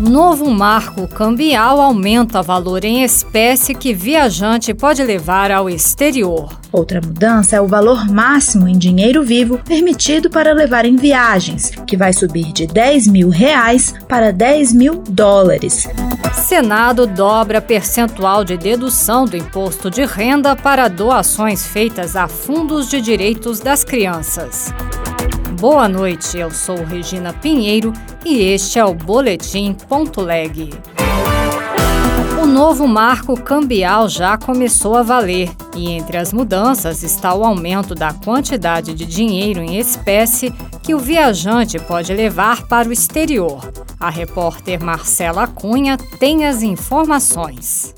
Novo marco cambial aumenta valor em espécie que viajante pode levar ao exterior. Outra mudança é o valor máximo em dinheiro vivo permitido para levar em viagens, que vai subir de 10 mil reais para 10 mil dólares. Senado dobra percentual de dedução do imposto de renda para doações feitas a fundos de direitos das crianças. Boa noite, eu sou Regina Pinheiro e este é o Boletim Ponto Leg. O novo marco cambial já começou a valer e entre as mudanças está o aumento da quantidade de dinheiro em espécie que o viajante pode levar para o exterior. A repórter Marcela Cunha tem as informações.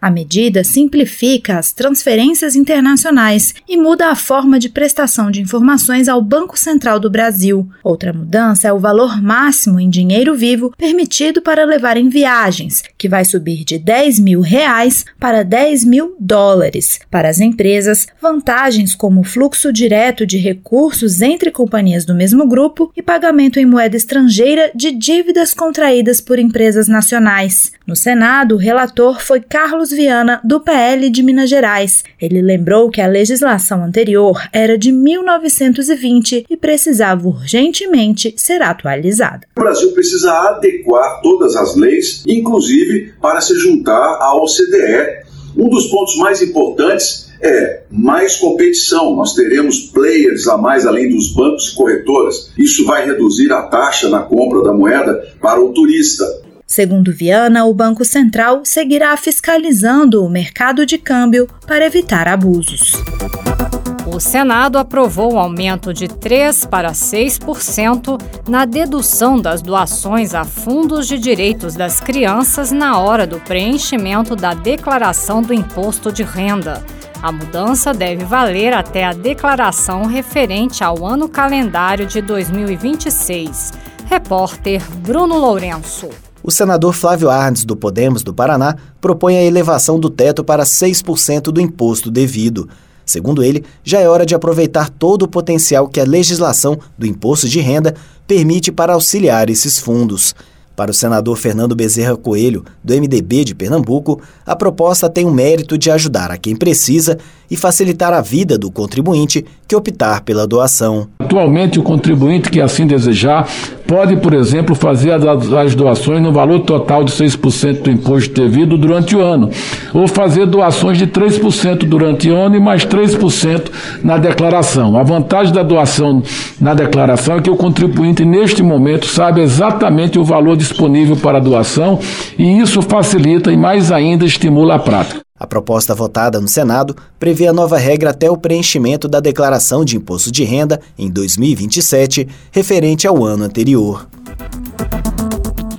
A medida simplifica as transferências internacionais e muda a forma de prestação de informações ao Banco Central do Brasil. Outra mudança é o valor máximo em dinheiro vivo permitido para levar em viagens, que vai subir de 10 mil reais para 10 mil dólares. Para as empresas, vantagens como fluxo direto de recursos entre companhias do mesmo grupo e pagamento em moeda estrangeira de dívidas contraídas por empresas nacionais. No Senado, o relator foi Carlos Carlos Viana, do PL de Minas Gerais. Ele lembrou que a legislação anterior era de 1920 e precisava urgentemente ser atualizada. O Brasil precisa adequar todas as leis, inclusive para se juntar à OCDE. Um dos pontos mais importantes é mais competição. Nós teremos players a mais além dos bancos e corretoras. Isso vai reduzir a taxa na compra da moeda para o turista. Segundo Viana, o Banco Central seguirá fiscalizando o mercado de câmbio para evitar abusos. O Senado aprovou o aumento de 3 para 6% na dedução das doações a fundos de direitos das crianças na hora do preenchimento da declaração do imposto de renda. A mudança deve valer até a declaração referente ao ano calendário de 2026. Repórter Bruno Lourenço. O senador Flávio Arnes, do Podemos do Paraná, propõe a elevação do teto para 6% do imposto devido. Segundo ele, já é hora de aproveitar todo o potencial que a legislação do imposto de renda permite para auxiliar esses fundos. Para o senador Fernando Bezerra Coelho, do MDB de Pernambuco, a proposta tem o mérito de ajudar a quem precisa e facilitar a vida do contribuinte que optar pela doação. Atualmente, o contribuinte que assim desejar pode, por exemplo, fazer as doações no valor total de 6% do imposto devido durante o ano, ou fazer doações de 3% durante o ano e mais 3% na declaração. A vantagem da doação na declaração é que o contribuinte, neste momento, sabe exatamente o valor disponível para doação e isso facilita e mais ainda estimula a prática. A proposta votada no Senado prevê a nova regra até o preenchimento da declaração de imposto de renda em 2027, referente ao ano anterior.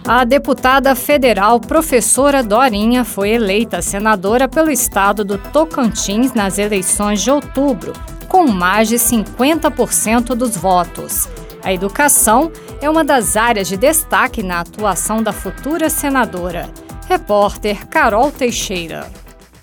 A deputada federal professora Dorinha foi eleita senadora pelo estado do Tocantins nas eleições de outubro, com mais de 50% dos votos. A educação é uma das áreas de destaque na atuação da futura senadora. Repórter Carol Teixeira.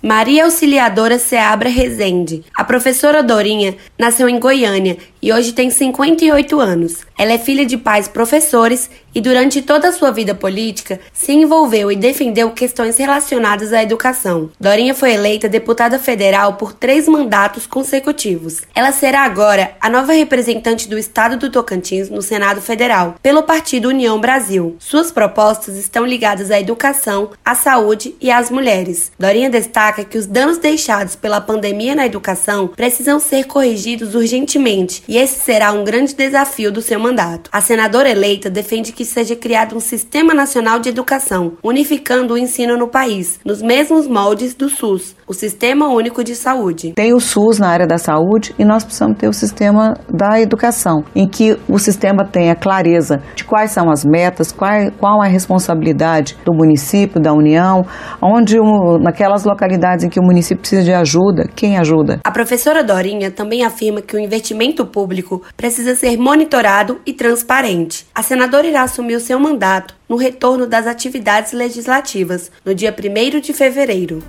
Maria Auxiliadora Seabra Rezende. A professora Dorinha nasceu em Goiânia e hoje tem 58 anos. Ela é filha de pais professores e durante toda a sua vida política se envolveu e defendeu questões relacionadas à educação. Dorinha foi eleita deputada federal por três mandatos consecutivos. Ela será agora a nova representante do estado do Tocantins no Senado Federal, pelo Partido União Brasil. Suas propostas estão ligadas à educação, à saúde e às mulheres. Dorinha destaca que os danos deixados pela pandemia na educação precisam ser corrigidos urgentemente e esse será um grande desafio do seu mandato. A senadora eleita defende que seja criado um Sistema Nacional de Educação, unificando o ensino no país, nos mesmos moldes do SUS, o Sistema Único de Saúde. Tem o SUS na área da saúde e nós precisamos ter o sistema da educação, em que o sistema tenha clareza de quais são as metas, qual, qual é a responsabilidade do município, da União, onde naquelas localidades em que o município precisa de ajuda, quem ajuda. A professora Dorinha também afirma afirma que o investimento público precisa ser monitorado e transparente. A senadora irá assumir o seu mandato no retorno das atividades legislativas, no dia 1 de fevereiro.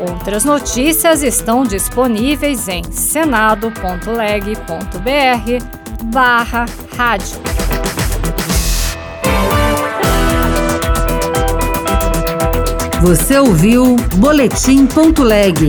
Outras notícias estão disponíveis em senado.leg.br barra rádio. Você ouviu Boletim.leg.